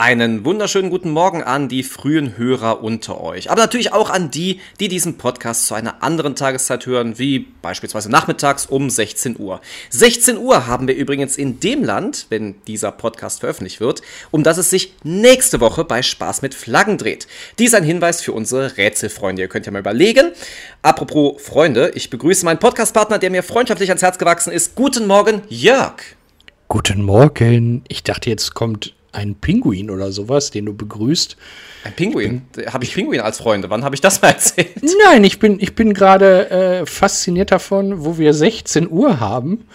Einen wunderschönen guten Morgen an die frühen Hörer unter euch. Aber natürlich auch an die, die diesen Podcast zu einer anderen Tageszeit hören, wie beispielsweise nachmittags um 16 Uhr. 16 Uhr haben wir übrigens in dem Land, wenn dieser Podcast veröffentlicht wird, um das es sich nächste Woche bei Spaß mit Flaggen dreht. Dies ein Hinweis für unsere Rätselfreunde. Ihr könnt ja mal überlegen. Apropos Freunde, ich begrüße meinen Podcastpartner, der mir freundschaftlich ans Herz gewachsen ist. Guten Morgen, Jörg. Guten Morgen. Ich dachte, jetzt kommt ein Pinguin oder sowas, den du begrüßt. Ein Pinguin? Habe ich Pinguin als Freunde? Wann habe ich das mal erzählt? Nein, ich bin, ich bin gerade äh, fasziniert davon, wo wir 16 Uhr haben.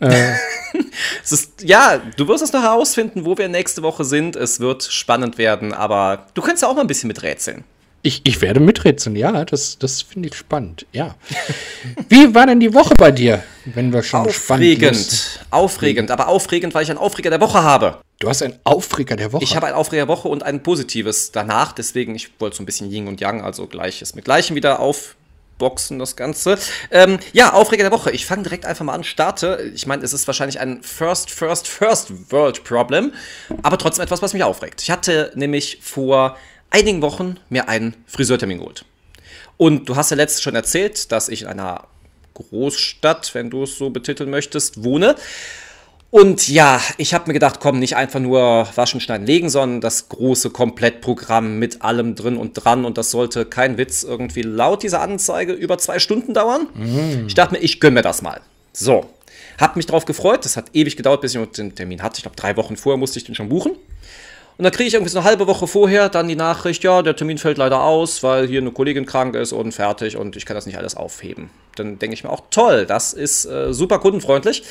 Äh. ist, ja, du wirst es noch herausfinden, wo wir nächste Woche sind. Es wird spannend werden, aber du könntest ja auch mal ein bisschen miträtseln. Ich, ich werde miträtseln, ja, das, das finde ich spannend, ja. Wie war denn die Woche bei dir, wenn wir schon Aufregend, aufregend, aber aufregend, weil ich einen Aufreger der Woche habe. Du hast einen Aufreger der Woche? Ich habe einen Aufreger der Woche und ein positives danach, deswegen, ich wollte so ein bisschen Yin und Yang, also Gleiches mit Gleichem wieder aufboxen, das Ganze. Ähm, ja, Aufreger der Woche. Ich fange direkt einfach mal an, starte. Ich meine, es ist wahrscheinlich ein First, First, First World Problem, aber trotzdem etwas, was mich aufregt. Ich hatte nämlich vor einigen Wochen mir einen Friseurtermin geholt. Und du hast ja letztens schon erzählt, dass ich in einer Großstadt, wenn du es so betiteln möchtest, wohne. Und ja, ich habe mir gedacht, komm, nicht einfach nur waschen, schneiden, legen, sondern das große Komplettprogramm mit allem drin und dran. Und das sollte kein Witz irgendwie laut dieser Anzeige über zwei Stunden dauern. Mm. Ich dachte mir, ich gönne mir das mal. So, hab mich drauf gefreut. Das hat ewig gedauert, bis ich den Termin hatte. Ich glaube, drei Wochen vorher musste ich den schon buchen. Und dann kriege ich irgendwie so eine halbe Woche vorher dann die Nachricht, ja, der Termin fällt leider aus, weil hier eine Kollegin krank ist und fertig und ich kann das nicht alles aufheben. Dann denke ich mir auch, toll, das ist äh, super kundenfreundlich.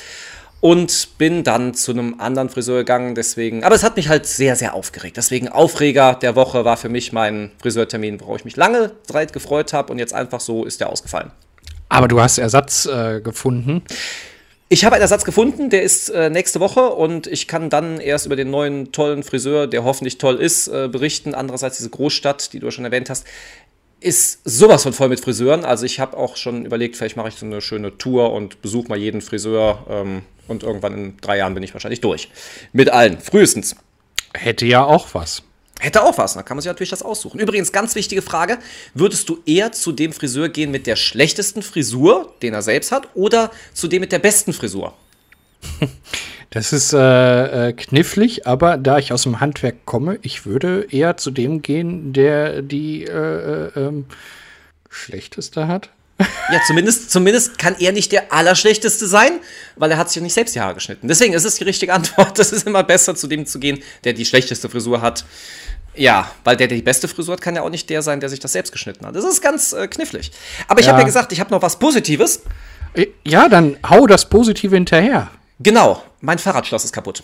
Und bin dann zu einem anderen Friseur gegangen, deswegen. Aber es hat mich halt sehr, sehr aufgeregt. Deswegen Aufreger der Woche war für mich mein Friseurtermin, worauf ich mich lange Zeit gefreut habe und jetzt einfach so ist der ausgefallen. Aber du hast Ersatz äh, gefunden. Ich habe einen Ersatz gefunden, der ist äh, nächste Woche und ich kann dann erst über den neuen tollen Friseur, der hoffentlich toll ist, äh, berichten. Andererseits diese Großstadt, die du schon erwähnt hast, ist sowas von voll mit Friseuren. Also ich habe auch schon überlegt, vielleicht mache ich so eine schöne Tour und besuche mal jeden Friseur ähm, und irgendwann in drei Jahren bin ich wahrscheinlich durch. Mit allen, frühestens. Hätte ja auch was. Hätte auch was, da kann man sich natürlich das aussuchen. Übrigens, ganz wichtige Frage: Würdest du eher zu dem Friseur gehen mit der schlechtesten Frisur, den er selbst hat, oder zu dem mit der besten Frisur? Das ist äh, äh, knifflig, aber da ich aus dem Handwerk komme, ich würde eher zu dem gehen, der die äh, äh, ähm, schlechteste hat. Ja, zumindest, zumindest kann er nicht der Allerschlechteste sein, weil er hat sich ja nicht selbst die Haare geschnitten. Deswegen ist es die richtige Antwort. Es ist immer besser, zu dem zu gehen, der die schlechteste Frisur hat. Ja, weil der, der die beste Frisur hat, kann ja auch nicht der sein, der sich das selbst geschnitten hat. Das ist ganz äh, knifflig. Aber ich ja. habe ja gesagt, ich habe noch was Positives. Äh, ja, dann hau das Positive hinterher. Genau, mein Fahrradschloss ist kaputt.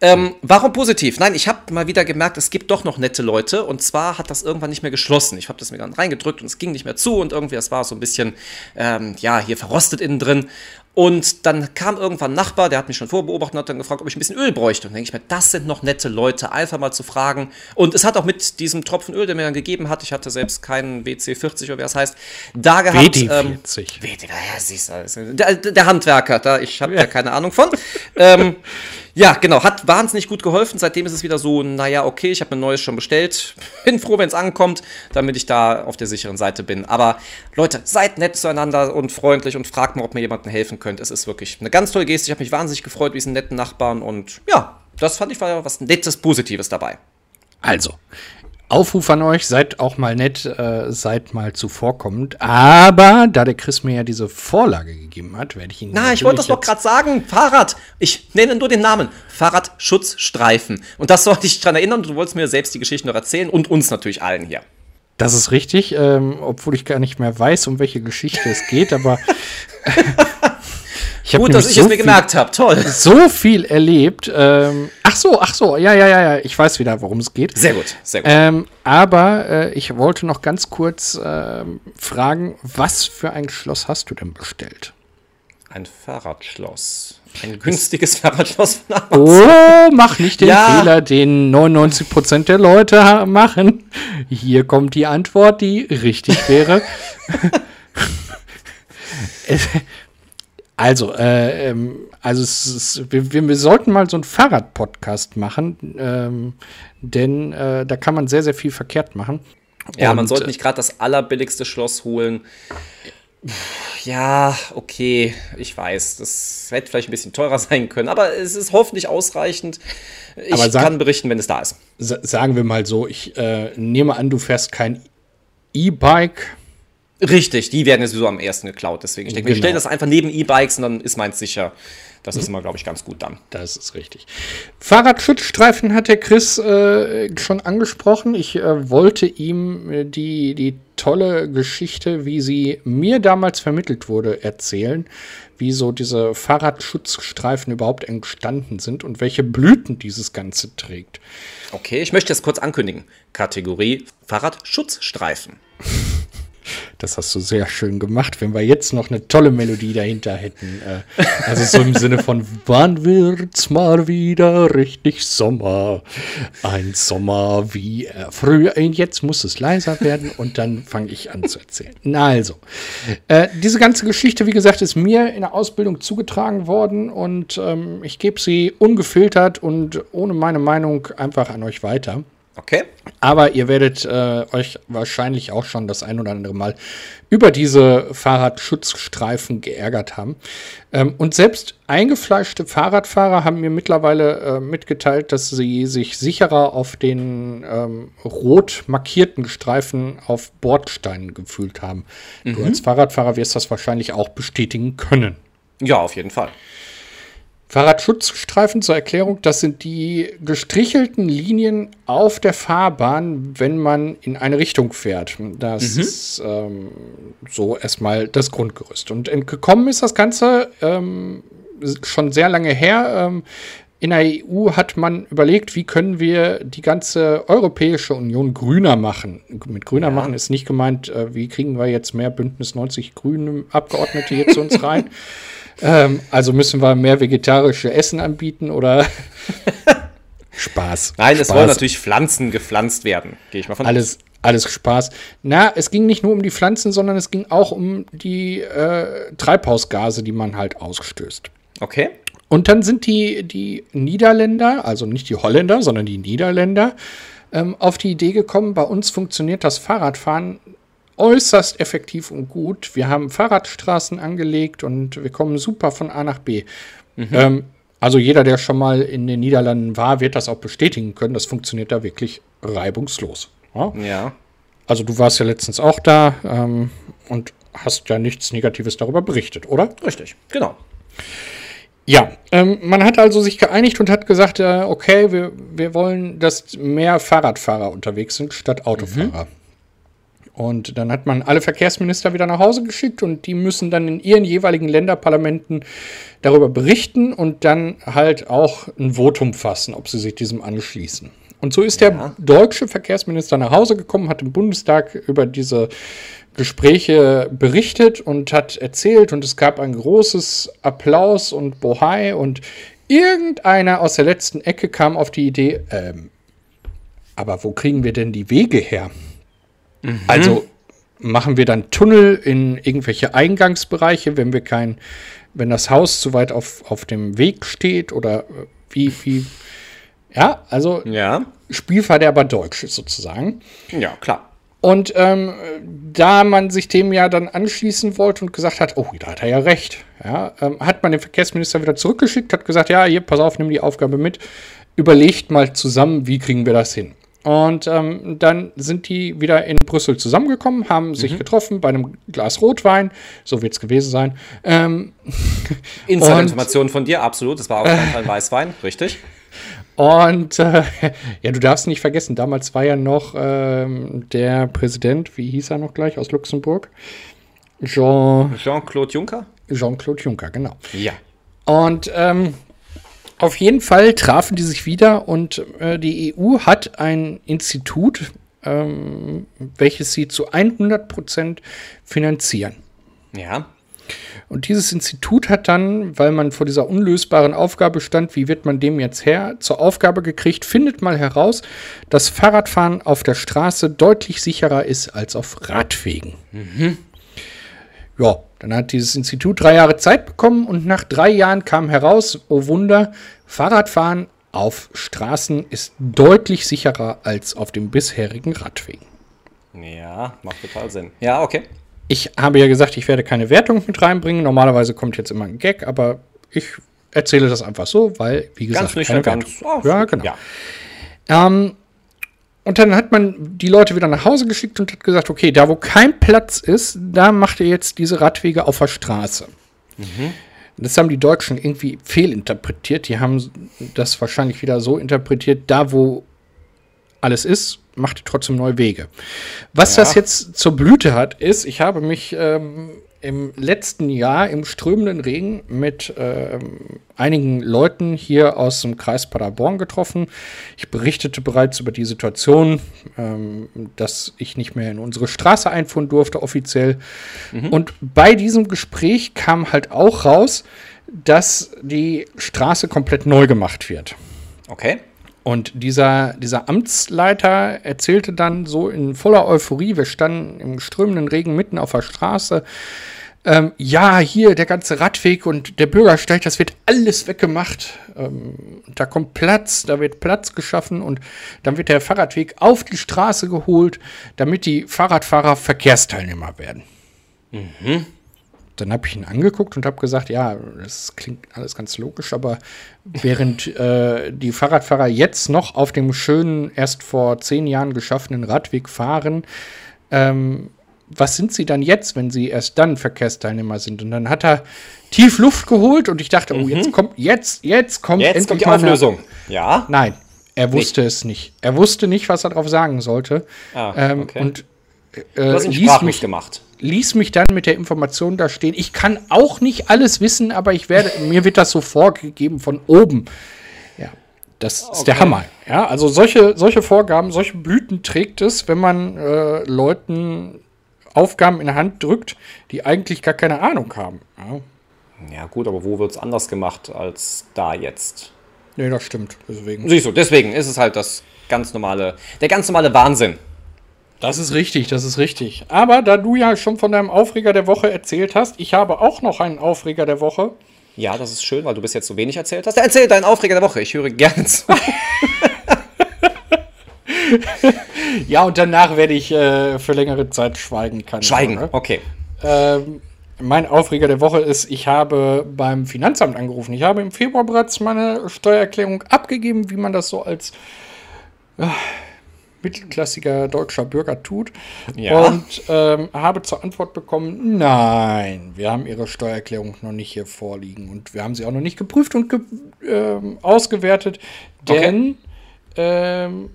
Ähm, warum positiv? Nein, ich habe mal wieder gemerkt, es gibt doch noch nette Leute. Und zwar hat das irgendwann nicht mehr geschlossen. Ich habe das mir dann reingedrückt und es ging nicht mehr zu. Und irgendwie, es war so ein bisschen, ähm, ja, hier verrostet innen drin. Und dann kam irgendwann ein Nachbar, der hat mich schon vorbeobachtet und hat dann gefragt, ob ich ein bisschen Öl bräuchte. Und dann denke ich mir, das sind noch nette Leute, einfach mal zu fragen. Und es hat auch mit diesem Tropfen Öl, der mir dann gegeben hat, ich hatte selbst keinen WC40 oder wie das heißt, da gehabt. WD40. Ähm, WD, ja, siehst du, der, der Handwerker, da, ich habe ja. da keine Ahnung von. ähm, ja, genau, hat wahnsinnig gut geholfen. Seitdem ist es wieder so, naja, okay, ich habe ein neues schon bestellt. Bin froh, wenn es ankommt, damit ich da auf der sicheren Seite bin. Aber Leute, seid nett zueinander und freundlich und fragt mal, ob mir jemandem helfen könnt. Es ist wirklich eine ganz tolle Geste. Ich habe mich wahnsinnig gefreut, wie diesen netten Nachbarn. Und ja, das fand ich war ja was Nettes, Positives dabei. Also, Aufruf an euch, seid auch mal nett, äh, seid mal zuvorkommend. Aber da der Chris mir ja diese Vorlage gegeben hat, werde ich ihn. Na, ich wollte das doch gerade sagen. Fahrrad. Ich nenne nur den Namen. Fahrradschutzstreifen. Und das sollte ich dran erinnern. Du wolltest mir selbst die Geschichte noch erzählen und uns natürlich allen hier. Das ist richtig, ähm, obwohl ich gar nicht mehr weiß, um welche Geschichte es geht, aber Ich Gut, dass ich so es mir gemerkt habe. Toll. So viel erlebt. Ähm, ach so, ach so. Ja, ja, ja, ja. Ich weiß wieder, worum es geht. Sehr gut, sehr gut. Ähm, aber äh, ich wollte noch ganz kurz äh, fragen, was für ein Schloss hast du denn bestellt? Ein Fahrradschloss. Ein günstiges Fahrradschloss von Amazon. Oh, mach nicht den ja. Fehler, den 99% der Leute machen. Hier kommt die Antwort, die richtig wäre. Also, äh, ähm, also ist, wir, wir, sollten mal so einen Fahrrad-Podcast machen, ähm, denn äh, da kann man sehr, sehr viel verkehrt machen. Ja, Und, man sollte nicht gerade das allerbilligste Schloss holen. Ja, okay, ich weiß, das hätte vielleicht ein bisschen teurer sein können, aber es ist hoffentlich ausreichend. Ich sag, kann berichten, wenn es da ist. Sagen wir mal so, ich äh, nehme an, du fährst kein E-Bike Richtig, die werden ja sowieso am ersten geklaut. Deswegen, ich denke, genau. wir stellen das einfach neben E-Bikes und dann ist meins sicher. Das ist immer, glaube ich, ganz gut dann. Das ist richtig. Fahrradschutzstreifen hat der Chris äh, schon angesprochen. Ich äh, wollte ihm äh, die, die tolle Geschichte, wie sie mir damals vermittelt wurde, erzählen. Wie so diese Fahrradschutzstreifen überhaupt entstanden sind und welche Blüten dieses Ganze trägt. Okay, ich möchte es kurz ankündigen. Kategorie Fahrradschutzstreifen. Das hast du sehr schön gemacht. Wenn wir jetzt noch eine tolle Melodie dahinter hätten. Äh, also so im Sinne von, wann wird's mal wieder richtig Sommer? Ein Sommer wie äh, früher. Jetzt muss es leiser werden und dann fange ich an zu erzählen. Na also, äh, diese ganze Geschichte, wie gesagt, ist mir in der Ausbildung zugetragen worden und ähm, ich gebe sie ungefiltert und ohne meine Meinung einfach an euch weiter. Okay. Aber ihr werdet äh, euch wahrscheinlich auch schon das ein oder andere Mal über diese Fahrradschutzstreifen geärgert haben. Ähm, und selbst eingefleischte Fahrradfahrer haben mir mittlerweile äh, mitgeteilt, dass sie sich sicherer auf den ähm, rot markierten Streifen auf Bordsteinen gefühlt haben. Mhm. Du als Fahrradfahrer wirst das wahrscheinlich auch bestätigen können. Ja, auf jeden Fall. Fahrradschutzstreifen zur Erklärung, das sind die gestrichelten Linien auf der Fahrbahn, wenn man in eine Richtung fährt. Das mhm. ist ähm, so erstmal das Grundgerüst. Und gekommen ist das Ganze ähm, schon sehr lange her. Ähm, in der EU hat man überlegt, wie können wir die ganze Europäische Union grüner machen. Mit grüner ja. machen ist nicht gemeint, äh, wie kriegen wir jetzt mehr Bündnis 90 Grüne Abgeordnete hier zu uns rein. Ähm, also müssen wir mehr vegetarische Essen anbieten oder Spaß. Nein, es wollen natürlich Pflanzen gepflanzt werden, gehe ich mal von alles. Alles Spaß. Na, es ging nicht nur um die Pflanzen, sondern es ging auch um die äh, Treibhausgase, die man halt ausstößt. Okay. Und dann sind die, die Niederländer, also nicht die Holländer, sondern die Niederländer, ähm, auf die Idee gekommen, bei uns funktioniert das Fahrradfahren äußerst effektiv und gut. Wir haben Fahrradstraßen angelegt und wir kommen super von A nach B. Mhm. Ähm, also jeder, der schon mal in den Niederlanden war, wird das auch bestätigen können. Das funktioniert da wirklich reibungslos. Ja. ja. Also du warst ja letztens auch da ähm, und hast ja nichts Negatives darüber berichtet, oder? Richtig, genau. Ja, ähm, man hat also sich geeinigt und hat gesagt, äh, okay, wir, wir wollen, dass mehr Fahrradfahrer unterwegs sind statt Autofahrer. Mhm. Und dann hat man alle Verkehrsminister wieder nach Hause geschickt und die müssen dann in ihren jeweiligen Länderparlamenten darüber berichten und dann halt auch ein Votum fassen, ob sie sich diesem anschließen. Und so ist ja. der deutsche Verkehrsminister nach Hause gekommen, hat im Bundestag über diese Gespräche berichtet und hat erzählt und es gab ein großes Applaus und Bohai und irgendeiner aus der letzten Ecke kam auf die Idee, ähm, aber wo kriegen wir denn die Wege her? Mhm. Also machen wir dann Tunnel in irgendwelche Eingangsbereiche, wenn wir kein, wenn das Haus zu weit auf, auf dem Weg steht oder äh, wie, wie. Ja, also ja. Spielverderber Deutsch sozusagen. Ja, klar. Und ähm, da man sich dem ja dann anschließen wollte und gesagt hat, oh, da hat er ja recht, ja, ähm, hat man den Verkehrsminister wieder zurückgeschickt, hat gesagt, ja, hier, pass auf, nimm die Aufgabe mit, überlegt mal zusammen, wie kriegen wir das hin. Und ähm, dann sind die wieder in Brüssel zusammengekommen, haben mhm. sich getroffen bei einem Glas Rotwein. So wird es gewesen sein. Ähm, Insider-Informationen von dir, absolut. Das war auch äh, ein Weißwein, richtig. Und äh, ja, du darfst nicht vergessen, damals war ja noch ähm, der Präsident, wie hieß er noch gleich, aus Luxemburg? Jean. Jean-Claude Juncker? Jean-Claude Juncker, genau. Ja. Und ähm, auf jeden Fall trafen die sich wieder und äh, die EU hat ein Institut, ähm, welches sie zu 100 Prozent finanzieren. Ja. Und dieses Institut hat dann, weil man vor dieser unlösbaren Aufgabe stand, wie wird man dem jetzt her, zur Aufgabe gekriegt, findet mal heraus, dass Fahrradfahren auf der Straße deutlich sicherer ist als auf Radwegen. Mhm. Ja, Dann hat dieses Institut drei Jahre Zeit bekommen und nach drei Jahren kam heraus, oh Wunder, Fahrradfahren auf Straßen ist deutlich sicherer als auf dem bisherigen Radwegen. Ja, macht total Sinn. Ja, okay. Ich habe ja gesagt, ich werde keine Wertung mit reinbringen. Normalerweise kommt jetzt immer ein Gag, aber ich erzähle das einfach so, weil, wie gesagt, ganz keine ganz, Wertung. ja, genau. Ja. Ähm, und dann hat man die Leute wieder nach Hause geschickt und hat gesagt, okay, da wo kein Platz ist, da macht ihr jetzt diese Radwege auf der Straße. Mhm. Das haben die Deutschen irgendwie fehlinterpretiert. Die haben das wahrscheinlich wieder so interpretiert, da wo alles ist, macht ihr trotzdem neue Wege. Was ja. das jetzt zur Blüte hat, ist, ich habe mich ähm, im letzten Jahr im strömenden Regen mit ähm, einigen Leuten hier aus dem Kreis Paderborn getroffen. Ich berichtete bereits über die Situation, ähm, dass ich nicht mehr in unsere Straße einfuhren durfte, offiziell. Mhm. Und bei diesem Gespräch kam halt auch raus, dass die Straße komplett neu gemacht wird. Okay. Und dieser, dieser Amtsleiter erzählte dann so in voller Euphorie, wir standen im strömenden Regen mitten auf der Straße, ähm, ja, hier der ganze Radweg und der Bürgersteig, das wird alles weggemacht. Ähm, da kommt Platz, da wird Platz geschaffen und dann wird der Fahrradweg auf die Straße geholt, damit die Fahrradfahrer Verkehrsteilnehmer werden. Mhm. Dann habe ich ihn angeguckt und habe gesagt, ja, das klingt alles ganz logisch, aber während äh, die Fahrradfahrer jetzt noch auf dem schönen, erst vor zehn Jahren geschaffenen Radweg fahren, ähm, was sind sie dann jetzt, wenn sie erst dann Verkehrsteilnehmer sind? Und dann hat er tief Luft geholt und ich dachte, mhm. oh, jetzt mhm. kommt, jetzt, jetzt kommt jetzt endlich kommt die Auflösung. Ja. Nein, er wusste nicht. es nicht. Er wusste nicht, was er darauf sagen sollte. Ah, ähm, okay. Und äh, ließ, mich, gemacht. ließ mich dann mit der Information da stehen. Ich kann auch nicht alles wissen, aber ich werde, mir wird das so vorgegeben von oben. Ja, das ist okay. der Hammer. Ja, also solche, solche Vorgaben, solche Blüten trägt es, wenn man äh, Leuten Aufgaben in der Hand drückt, die eigentlich gar keine Ahnung haben. Ja, ja gut, aber wo wird es anders gemacht als da jetzt? Nee, das stimmt. Deswegen. Siehst du, deswegen ist es halt das ganz normale, der ganz normale Wahnsinn. Das ist richtig, das ist richtig. Aber da du ja schon von deinem Aufreger der Woche erzählt hast, ich habe auch noch einen Aufreger der Woche. Ja, das ist schön, weil du bis jetzt so wenig erzählt hast. Erzähl deinen Aufreger der Woche, ich höre gerne zu. ja, und danach werde ich äh, für längere Zeit schweigen können. Schweigen, oder? okay. Ähm, mein Aufreger der Woche ist, ich habe beim Finanzamt angerufen. Ich habe im Februar bereits meine Steuererklärung abgegeben, wie man das so als äh, mittelklassiger deutscher Bürger tut. Ja. Und ähm, habe zur Antwort bekommen, nein, wir haben Ihre Steuererklärung noch nicht hier vorliegen. Und wir haben sie auch noch nicht geprüft und ge äh, ausgewertet, denn okay. ähm,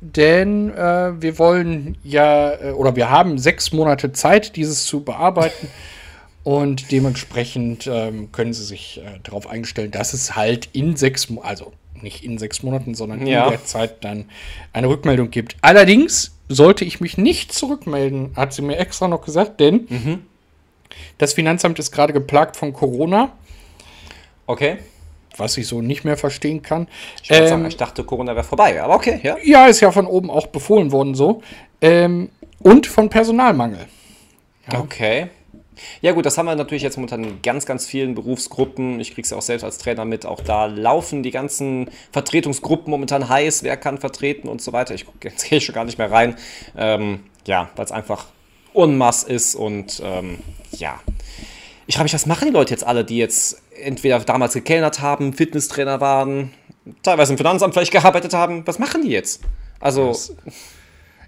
denn äh, wir wollen ja, äh, oder wir haben sechs Monate Zeit, dieses zu bearbeiten. Und dementsprechend ähm, können Sie sich äh, darauf einstellen, dass es halt in sechs, also nicht in sechs Monaten, sondern ja. in der Zeit dann eine Rückmeldung gibt. Allerdings sollte ich mich nicht zurückmelden, hat sie mir extra noch gesagt, denn mhm. das Finanzamt ist gerade geplagt von Corona. Okay was ich so nicht mehr verstehen kann. Ich, ähm, sagen, ich dachte, Corona wäre vorbei, aber okay, ja. Ja, ist ja von oben auch befohlen worden so. Ähm, und von Personalmangel. Ja. Okay. Ja gut, das haben wir natürlich jetzt momentan in ganz, ganz vielen Berufsgruppen. Ich kriege es ja auch selbst als Trainer mit. Auch da laufen die ganzen Vertretungsgruppen momentan heiß. Wer kann vertreten und so weiter. Ich jetzt gehe schon gar nicht mehr rein. Ähm, ja, weil es einfach Unmass ist und ähm, ja. Ich frage mich, was machen die Leute jetzt alle, die jetzt entweder damals gekellnert haben, Fitnesstrainer waren, teilweise im Finanzamt vielleicht gearbeitet haben. Was machen die jetzt? Also. Das,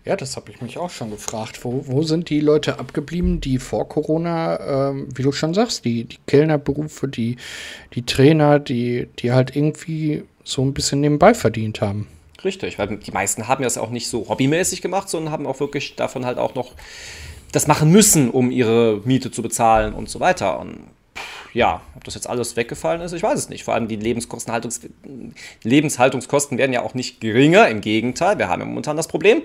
ja, das habe ich mich auch schon gefragt. Wo, wo sind die Leute abgeblieben, die vor Corona, ähm, wie du schon sagst, die, die Kellnerberufe, die, die Trainer, die, die halt irgendwie so ein bisschen nebenbei verdient haben? Richtig, weil die meisten haben das auch nicht so hobbymäßig gemacht, sondern haben auch wirklich davon halt auch noch das machen müssen, um ihre Miete zu bezahlen und so weiter. Und ja, ob das jetzt alles weggefallen ist, ich weiß es nicht. Vor allem die Lebenshaltungskosten werden ja auch nicht geringer. Im Gegenteil, wir haben ja momentan das Problem.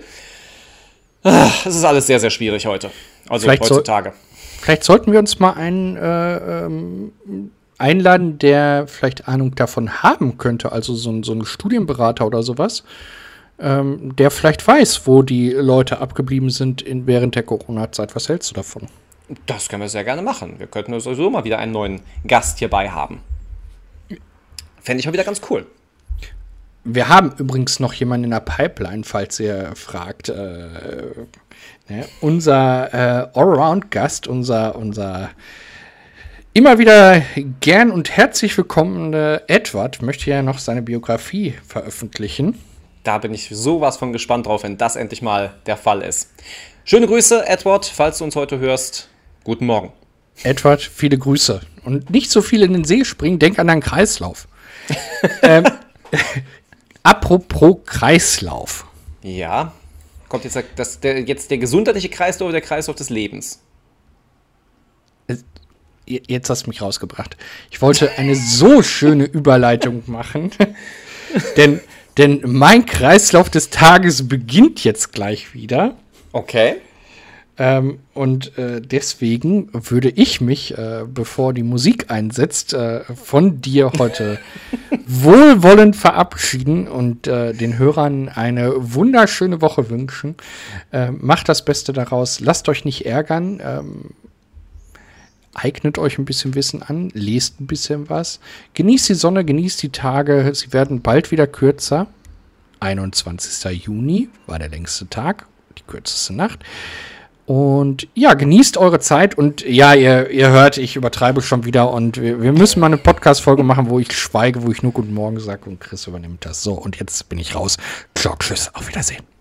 Es ist alles sehr, sehr schwierig heute. Also vielleicht heutzutage. So, vielleicht sollten wir uns mal einen äh, ähm, einladen, der vielleicht Ahnung davon haben könnte. Also so, so ein Studienberater oder sowas. Ähm, der vielleicht weiß, wo die Leute abgeblieben sind in, während der Corona-Zeit. Was hältst du davon? Das können wir sehr gerne machen. Wir könnten sowieso mal wieder einen neuen Gast hierbei haben. Fände ich mal wieder ganz cool. Wir haben übrigens noch jemanden in der Pipeline, falls ihr fragt. Äh, ne? Unser äh, Allround-Gast, unser, unser immer wieder gern und herzlich willkommene Edward möchte ja noch seine Biografie veröffentlichen. Da bin ich sowas von gespannt drauf, wenn das endlich mal der Fall ist. Schöne Grüße, Edward, falls du uns heute hörst. Guten Morgen. Edward, viele Grüße. Und nicht so viel in den See springen, denk an deinen Kreislauf. ähm, apropos Kreislauf. Ja. Kommt jetzt, das, der, jetzt der gesundheitliche Kreislauf oder der Kreislauf des Lebens? Jetzt hast du mich rausgebracht. Ich wollte eine so schöne Überleitung machen. denn, denn mein Kreislauf des Tages beginnt jetzt gleich wieder. Okay. Ähm, und äh, deswegen würde ich mich, äh, bevor die Musik einsetzt, äh, von dir heute wohlwollend verabschieden und äh, den Hörern eine wunderschöne Woche wünschen. Äh, macht das Beste daraus, lasst euch nicht ärgern. Ähm, eignet euch ein bisschen Wissen an, lest ein bisschen was, genießt die Sonne, genießt die Tage, sie werden bald wieder kürzer. 21. Juni war der längste Tag, die kürzeste Nacht. Und ja, genießt eure Zeit und ja, ihr, ihr hört, ich übertreibe schon wieder und wir, wir müssen mal eine Podcast-Folge machen, wo ich schweige, wo ich nur Guten Morgen sage und Chris übernimmt das. So, und jetzt bin ich raus. Ciao, tschüss, auf Wiedersehen.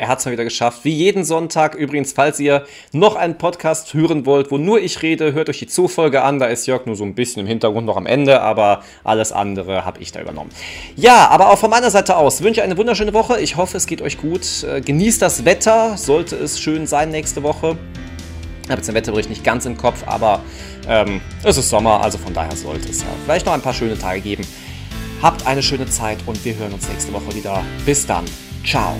Er hat es mal wieder geschafft. Wie jeden Sonntag. Übrigens, falls ihr noch einen Podcast hören wollt, wo nur ich rede, hört euch die Zoo-Folge an. Da ist Jörg nur so ein bisschen im Hintergrund noch am Ende, aber alles andere habe ich da übernommen. Ja, aber auch von meiner Seite aus wünsche ich eine wunderschöne Woche. Ich hoffe, es geht euch gut. Äh, genießt das Wetter. Sollte es schön sein nächste Woche. Ich habe jetzt den Wetterbericht nicht ganz im Kopf, aber ähm, es ist Sommer, also von daher sollte es ja vielleicht noch ein paar schöne Tage geben. Habt eine schöne Zeit und wir hören uns nächste Woche wieder. Bis dann. Ciao.